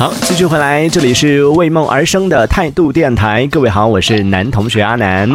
好，继续回来，这里是为梦而生的态度电台。各位好，我是男同学阿南，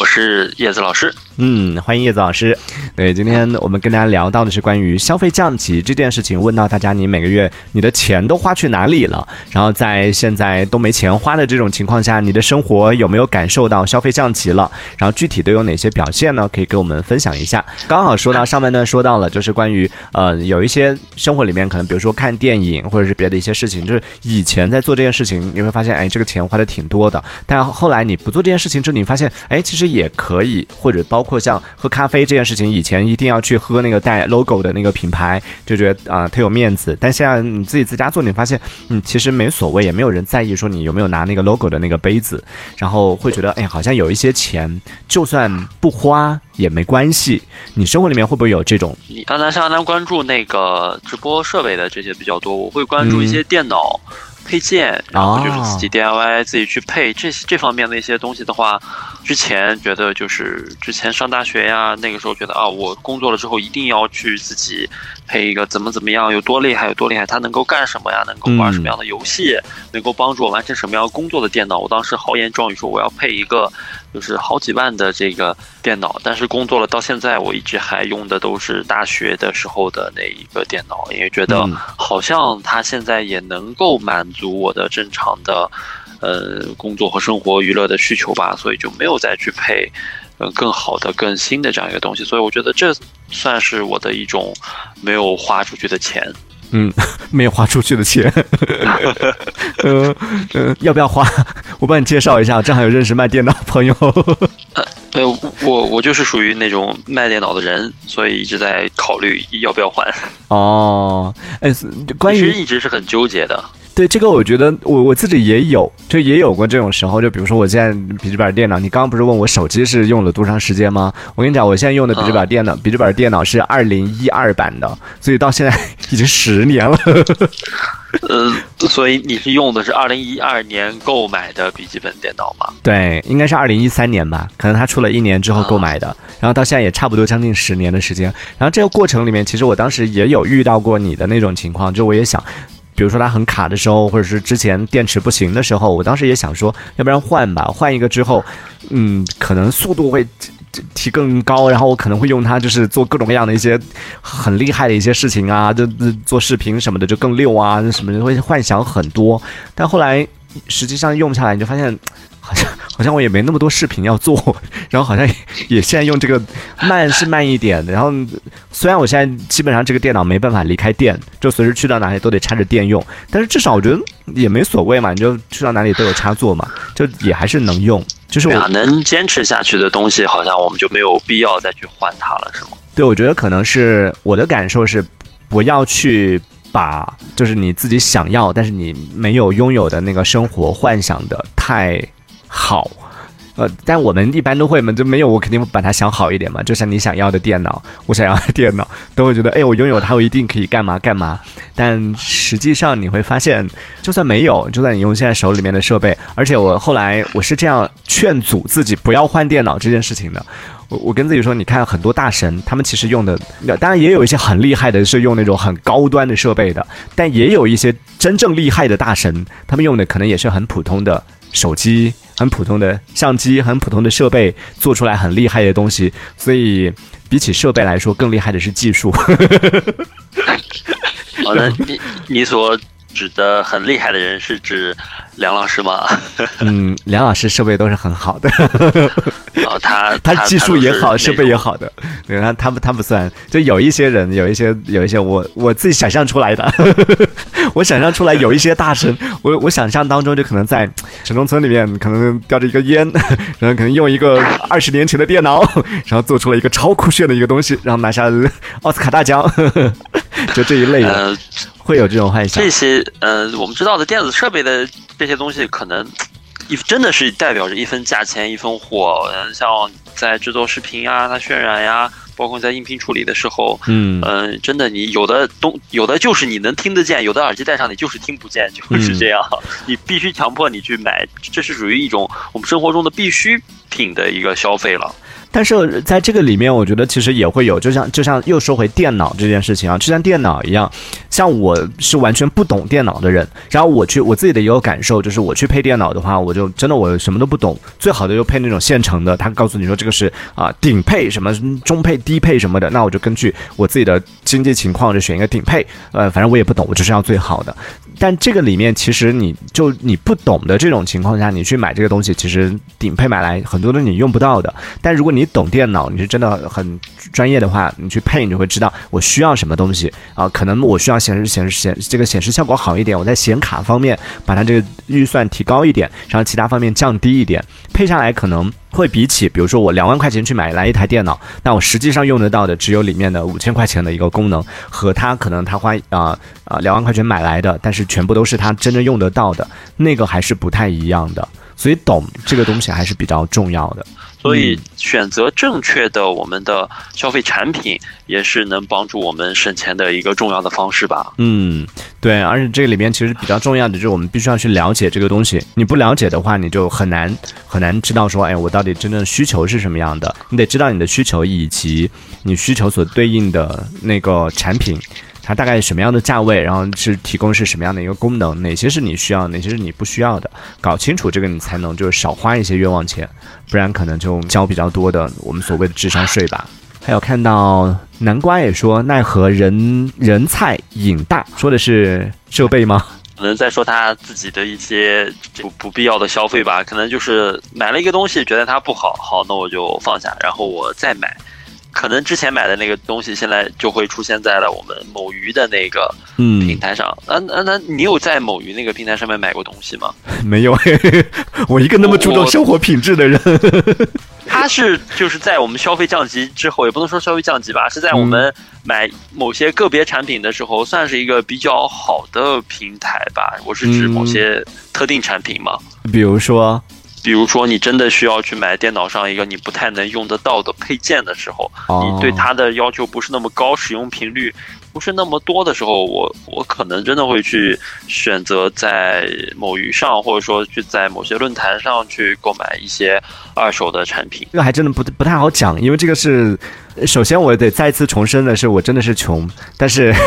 我是叶子老师。嗯，欢迎叶子老师。对，今天我们跟大家聊到的是关于消费降级这件事情，问到大家你每个月你的钱都花去哪里了？然后在现在都没钱花的这种情况下，你的生活有没有感受到消费降级了？然后具体都有哪些表现呢？可以给我们分享一下。刚好说到上半段说到了，就是关于呃有一些生活里面可能比如说看电影或者是别的一些事情，就是以前在做这件事情，你会发现哎这个钱花的挺多的，但后来你不做这件事情之后，你发现哎其实也可以，或者包。包括像喝咖啡这件事情，以前一定要去喝那个带 logo 的那个品牌，就觉得啊特有面子。但现在你自己在家做，你发现嗯其实没所谓，也没有人在意说你有没有拿那个 logo 的那个杯子，然后会觉得哎好像有一些钱就算不花也没关系。你生活里面会不会有这种？你刚才像刚关注那个直播设备的这些比较多，我会关注一些电脑。配件，然后就是自己 DIY，自己去配这这方面的一些东西的话，之前觉得就是之前上大学呀，那个时候觉得啊，我工作了之后一定要去自己配一个怎么怎么样，有多厉害有多厉害，它能够干什么呀？能够玩什么样的游戏？能够帮助我完成什么样工作的电脑？我当时豪言壮语说我要配一个。就是好几万的这个电脑，但是工作了到现在，我一直还用的都是大学的时候的那一个电脑，因为觉得好像它现在也能够满足我的正常的，呃，工作和生活娱乐的需求吧，所以就没有再去配，呃，更好的、更新的这样一个东西，所以我觉得这算是我的一种没有花出去的钱。嗯，没有花出去的钱，嗯 嗯，要不要花？我帮你介绍一下，正好有认识卖电脑朋友。呃，我我就是属于那种卖电脑的人，所以一直在考虑要不要换。哦，哎，关于一直是很纠结的。对这个，我觉得我我自己也有，就也有过这种时候。就比如说，我现在笔记本电脑，你刚刚不是问我手机是用了多长时间吗？我跟你讲，我现在用的笔记本电脑，笔记本电脑是二零一二版的，所以到现在 已经十年了。呃，所以你是用的是二零一二年购买的笔记本电脑吗？对，应该是二零一三年吧，可能它出了一年之后购买的，然后到现在也差不多将近十年的时间。然后这个过程里面，其实我当时也有遇到过你的那种情况，就我也想。比如说它很卡的时候，或者是之前电池不行的时候，我当时也想说，要不然换吧，换一个之后，嗯，可能速度会提更高，然后我可能会用它，就是做各种各样的一些很厉害的一些事情啊，就做视频什么的就更溜啊，什么的会幻想很多，但后来实际上用下来，你就发现。好像好像我也没那么多视频要做，然后好像也现在用这个慢是慢一点，然后虽然我现在基本上这个电脑没办法离开电，就随时去到哪里都得插着电用，但是至少我觉得也没所谓嘛，你就去到哪里都有插座嘛，就也还是能用。就是我能坚持下去的东西，好像我们就没有必要再去换它了，是吗？对，我觉得可能是我的感受是，不要去把就是你自己想要但是你没有拥有的那个生活幻想的太。好，呃，但我们一般都会嘛，就没有我肯定把它想好一点嘛。就像你想要的电脑，我想要的电脑，都会觉得，哎，我拥有它，我一定可以干嘛干嘛。但实际上你会发现，就算没有，就算你用现在手里面的设备，而且我后来我是这样劝阻自己不要换电脑这件事情的。我我跟自己说，你看很多大神，他们其实用的，当然也有一些很厉害的，是用那种很高端的设备的，但也有一些真正厉害的大神，他们用的可能也是很普通的手机。很普通的相机，很普通的设备，做出来很厉害的东西。所以，比起设备来说，更厉害的是技术。好的，你你说指的很厉害的人是指？梁老师吗？嗯，梁老师设备都是很好的。哦，他 他技术也好，设备也好的。对，他他不他不算，就有一些人，有一些有一些我我自己想象出来的。我想象出来有一些大神，我我想象当中就可能在城中村里面，可能叼着一个烟，然后可能用一个二十年前的电脑，然后做出了一个超酷炫的一个东西，然后拿下奥斯卡大奖。就这一类的，会有这种幻想。这些呃，我们知道的电子设备的这些东西，可能一真的是代表着一分价钱一分货。嗯，像在制作视频啊，它渲染呀，包括在音频处理的时候，嗯嗯，真的你有的东有的就是你能听得见，有的耳机戴上你就是听不见，就是这样。你必须强迫你去买，这是属于一种我们生活中的必需品的一个消费了。但是在这个里面，我觉得其实也会有，就像就像又说回电脑这件事情啊，就像电脑一样，像我是完全不懂电脑的人，然后我去我自己的一个感受就是，我去配电脑的话，我就真的我什么都不懂，最好的就配那种现成的，他告诉你说这个是啊顶配什么中配低配什么的，那我就根据我自己的经济情况就选一个顶配，呃，反正我也不懂，我就是要最好的。但这个里面其实你就你不懂的这种情况下，你去买这个东西，其实顶配买来很多都是你用不到的。但如果你懂电脑，你是真的很专业的话，你去配，你就会知道我需要什么东西啊。可能我需要显示显示显这个显示效果好一点，我在显卡方面把它这个预算提高一点，然后其他方面降低一点，配下来可能。会比起，比如说我两万块钱去买来一台电脑，那我实际上用得到的只有里面的五千块钱的一个功能，和他可能他花啊啊两万块钱买来的，但是全部都是他真正用得到的那个还是不太一样的，所以懂这个东西还是比较重要的。所以选择正确的我们的消费产品，也是能帮助我们省钱的一个重要的方式吧。嗯，对，而且这个里面其实比较重要的就是我们必须要去了解这个东西。你不了解的话，你就很难很难知道说，哎，我到底真正需求是什么样的。你得知道你的需求以及你需求所对应的那个产品。它大概什么样的价位，然后是提供是什么样的一个功能，哪些是你需要，哪些是你不需要的，搞清楚这个，你才能就是少花一些冤枉钱，不然可能就交比较多的我们所谓的智商税吧。还有看到南瓜也说奈何人人菜瘾大，说的是设备吗？可能在说他自己的一些不不必要的消费吧，可能就是买了一个东西，觉得它不好，好，那我就放下，然后我再买。可能之前买的那个东西，现在就会出现在了我们某鱼的那个平台上。那，那那你有在某鱼那个平台上面买过东西吗？没有，我一个那么注重生活品质的人。他是就是在我们消费降级之后，也不能说消费降级吧，是在我们买某些个别产品的时候，算是一个比较好的平台吧。我是指某些特定产品嘛，比如说。比如说，你真的需要去买电脑上一个你不太能用得到的配件的时候，你对它的要求不是那么高，使用频率不是那么多的时候，我我可能真的会去选择在某鱼上，或者说去在某些论坛上去购买一些二手的产品。这个还真的不不太好讲，因为这个是，首先我得再次重申的是，我真的是穷，但是。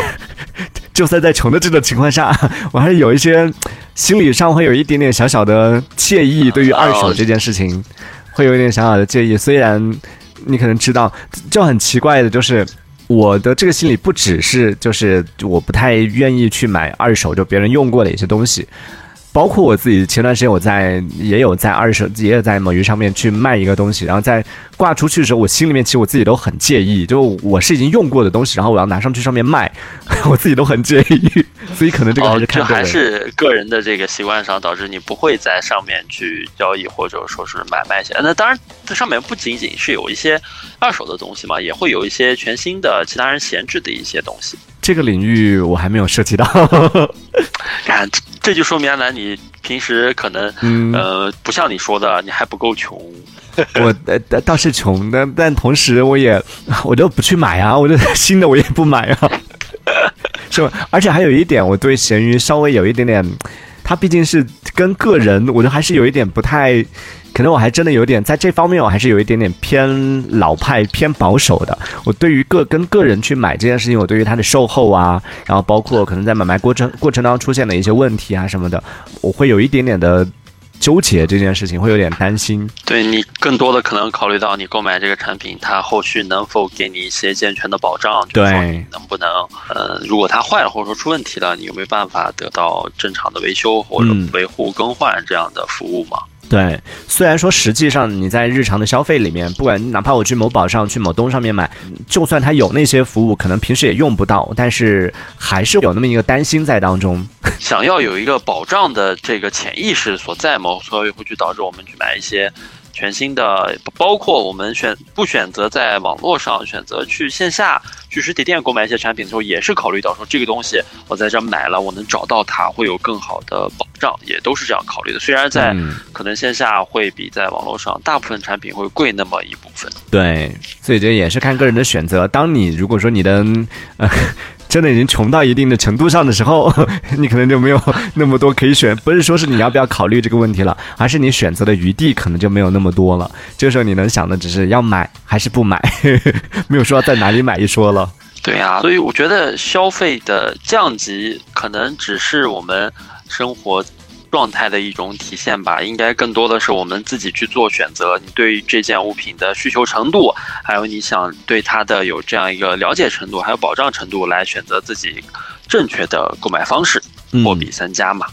就算在穷的这种情况下，我还是有一些心理上会有一点点小小的介意，对于二手这件事情，会有一点小小的介意。虽然你可能知道，就很奇怪的，就是我的这个心理不只是就是我不太愿意去买二手，就别人用过的一些东西。包括我自己，前段时间我在也有在二手，也有在某鱼上面去卖一个东西，然后在挂出去的时候，我心里面其实我自己都很介意，就我是已经用过的东西，然后我要拿上去上面卖，我自己都很介意，所以可能这个还是看还是个人的这个习惯上导致你不会在上面去交易或者说是买卖些。那当然，这上面不仅仅是有一些二手的东西嘛，也会有一些全新的其他人闲置的一些东西。这个领域我还没有涉及到。看。这就说明阿南你平时可能，呃，不像你说的，你还不够穷。我呃倒是穷的，但同时我也我都不去买啊，我就 新的我也不买啊，是吧？而且还有一点，我对咸鱼稍微有一点点，它毕竟是跟个人，我觉得还是有一点不太。可能我还真的有点在这方面，我还是有一点点偏老派、偏保守的。我对于个跟个人去买这件事情，我对于它的售后啊，然后包括可能在买卖过程过程当中出现的一些问题啊什么的，我会有一点点的纠结。这件事情会有点担心。对你更多的可能考虑到你购买这个产品，它后续能否给你一些健全的保障？对，能不能呃，如果它坏了或者说出问题了，你有没有办法得到正常的维修或者维护更换这样的服务嘛？对，虽然说实际上你在日常的消费里面，不管哪怕我去某宝上、去某东上面买，就算他有那些服务，可能平时也用不到，但是还是有那么一个担心在当中。想要有一个保障的这个潜意识所在嘛，所以会去导致我们去买一些。全新的，包括我们选不选择在网络上，选择去线下去实体店购买一些产品的时候，也是考虑到说这个东西我在这买了，我能找到它会有更好的保障，也都是这样考虑的。虽然在可能线下会比在网络上大部分产品会贵那么一部分。对，所以这也是看个人的选择。当你如果说你的呃。真的已经穷到一定的程度上的时候，你可能就没有那么多可以选。不是说是你要不要考虑这个问题了，而是你选择的余地可能就没有那么多了。这个时候你能想的只是要买还是不买，没有说在哪里买一说了。对呀，所以我觉得消费的降级可能只是我们生活。状态的一种体现吧，应该更多的是我们自己去做选择。你对这件物品的需求程度，还有你想对它的有这样一个了解程度，还有保障程度，来选择自己正确的购买方式，货比三家嘛。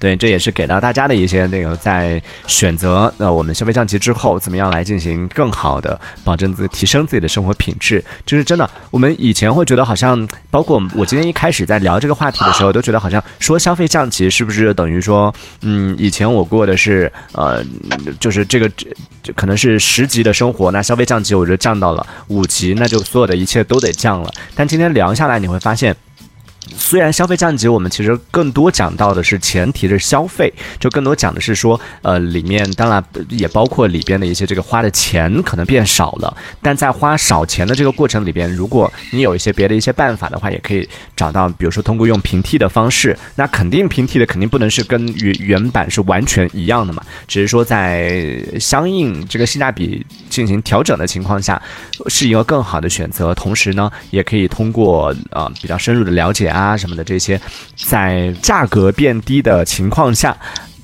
对，这也是给到大家的一些那个在选择呃我们消费降级之后，怎么样来进行更好的保证自提升自己的生活品质。就是真的，我们以前会觉得好像，包括我今天一开始在聊这个话题的时候，都觉得好像说消费降级是不是等于说，嗯，以前我过的是呃，就是这个这可能是十级的生活，那消费降级我就降到了五级，那就所有的一切都得降了。但今天聊下来，你会发现。虽然消费降级，我们其实更多讲到的是前提的消费，就更多讲的是说，呃，里面当然也包括里边的一些这个花的钱可能变少了，但在花少钱的这个过程里边，如果你有一些别的一些办法的话，也可以找到，比如说通过用平替的方式，那肯定平替的肯定不能是跟原原版是完全一样的嘛，只是说在相应这个性价比进行调整的情况下，是一个更好的选择，同时呢，也可以通过呃比较深入的了解啊。啊什么的这些，在价格变低的情况下，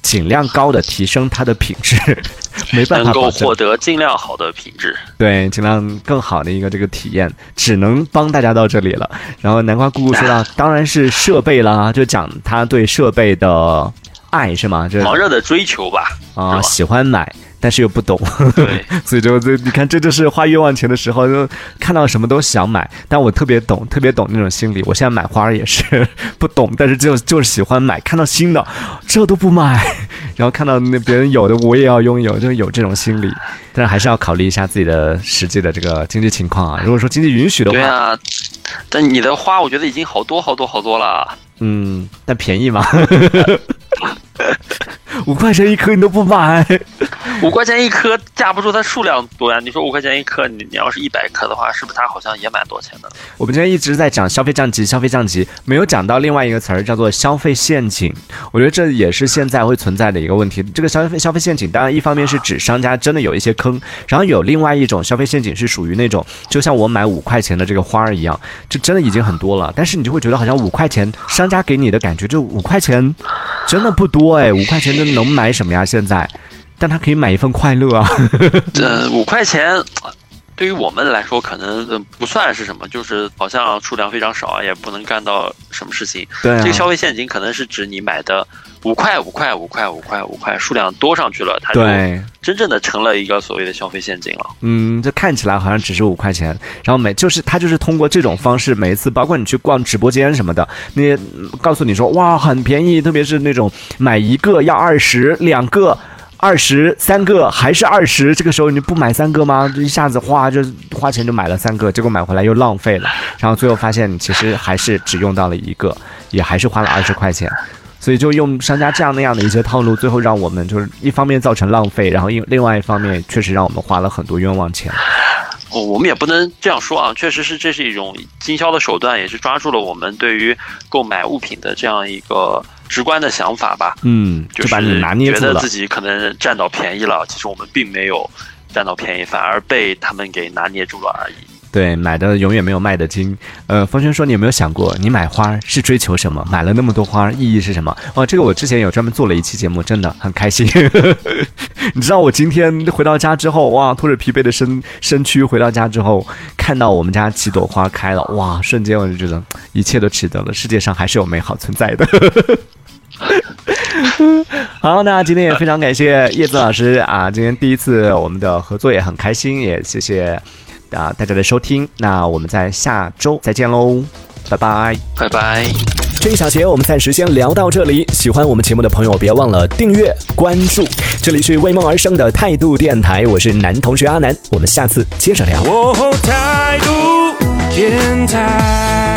尽量高的提升它的品质，没办法能够获得尽量好的品质，对，尽量更好的一个这个体验，只能帮大家到这里了。然后南瓜姑姑说到，当然是设备啦，就讲他对设备的爱是吗？就狂热的追求吧，啊，喜欢买。但是又不懂，对，所以就这你看，这就是花冤枉钱的时候，就看到什么都想买。但我特别懂，特别懂那种心理。我现在买花也是 不懂，但是就就是喜欢买，看到新的这都不买，然后看到那别人有的我也要拥有，就有这种心理。但是还是要考虑一下自己的实际的这个经济情况啊。如果说经济允许的话，对啊。但你的花我觉得已经好多好多好多了。嗯，但便宜嘛？五块钱一颗你都不买。五块钱一颗架不住它数量多呀！你说五块钱一颗，你你要是一百颗的话，是不是它好像也蛮多钱的？我们今天一直在讲消费降级，消费降级，没有讲到另外一个词儿叫做消费陷阱。我觉得这也是现在会存在的一个问题。这个消费消费陷阱，当然一方面是指商家真的有一些坑，然后有另外一种消费陷阱是属于那种，就像我买五块钱的这个花儿一样，这真的已经很多了，但是你就会觉得好像五块钱商家给你的感觉就五块钱真的不多哎，五块钱真的能买什么呀？现在。但他可以买一份快乐啊！这 五块钱，对于我们来说可能不算是什么，就是好像数量非常少，也不能干到什么事情。对，这个消费陷阱可能是指你买的五块、五块、五块、五块、五块，数量多上去了，它就真正的成了一个所谓的消费陷阱了。嗯，这看起来好像只是五块钱，然后每就是他就是通过这种方式，每一次包括你去逛直播间什么的，那告诉你说哇很便宜，特别是那种买一个要二十，两个。二十三个还是二十？这个时候你不买三个吗？一下子花就花钱就买了三个，结果买回来又浪费了，然后最后发现其实还是只用到了一个，也还是花了二十块钱，所以就用商家这样那样的一些套路，最后让我们就是一方面造成浪费，然后另另外一方面确实让我们花了很多冤枉钱。哦，我们也不能这样说啊，确实是这是一种经销的手段，也是抓住了我们对于购买物品的这样一个。直观的想法吧，嗯，就是觉得自己可能占到便宜了，其实我们并没有占到便宜，反而被他们给拿捏住了而已。对，买的永远没有卖的精。呃，风轩说，你有没有想过，你买花是追求什么？买了那么多花，意义是什么？哦，这个我之前有专门做了一期节目，真的很开心。你知道我今天回到家之后，哇，拖着疲惫的身身躯回到家之后，看到我们家几朵花开了，哇，瞬间我就觉得一切都值得了，世界上还是有美好存在的。好，那今天也非常感谢叶子老师啊！今天第一次我们的合作也很开心，也谢谢啊大家的收听。那我们在下周再见喽，拜拜，拜拜。这一小节我们暂时先聊到这里。喜欢我们节目的朋友，别忘了订阅关注。这里是为梦而生的态度电台，我是男同学阿南，我们下次接着聊。态度电台。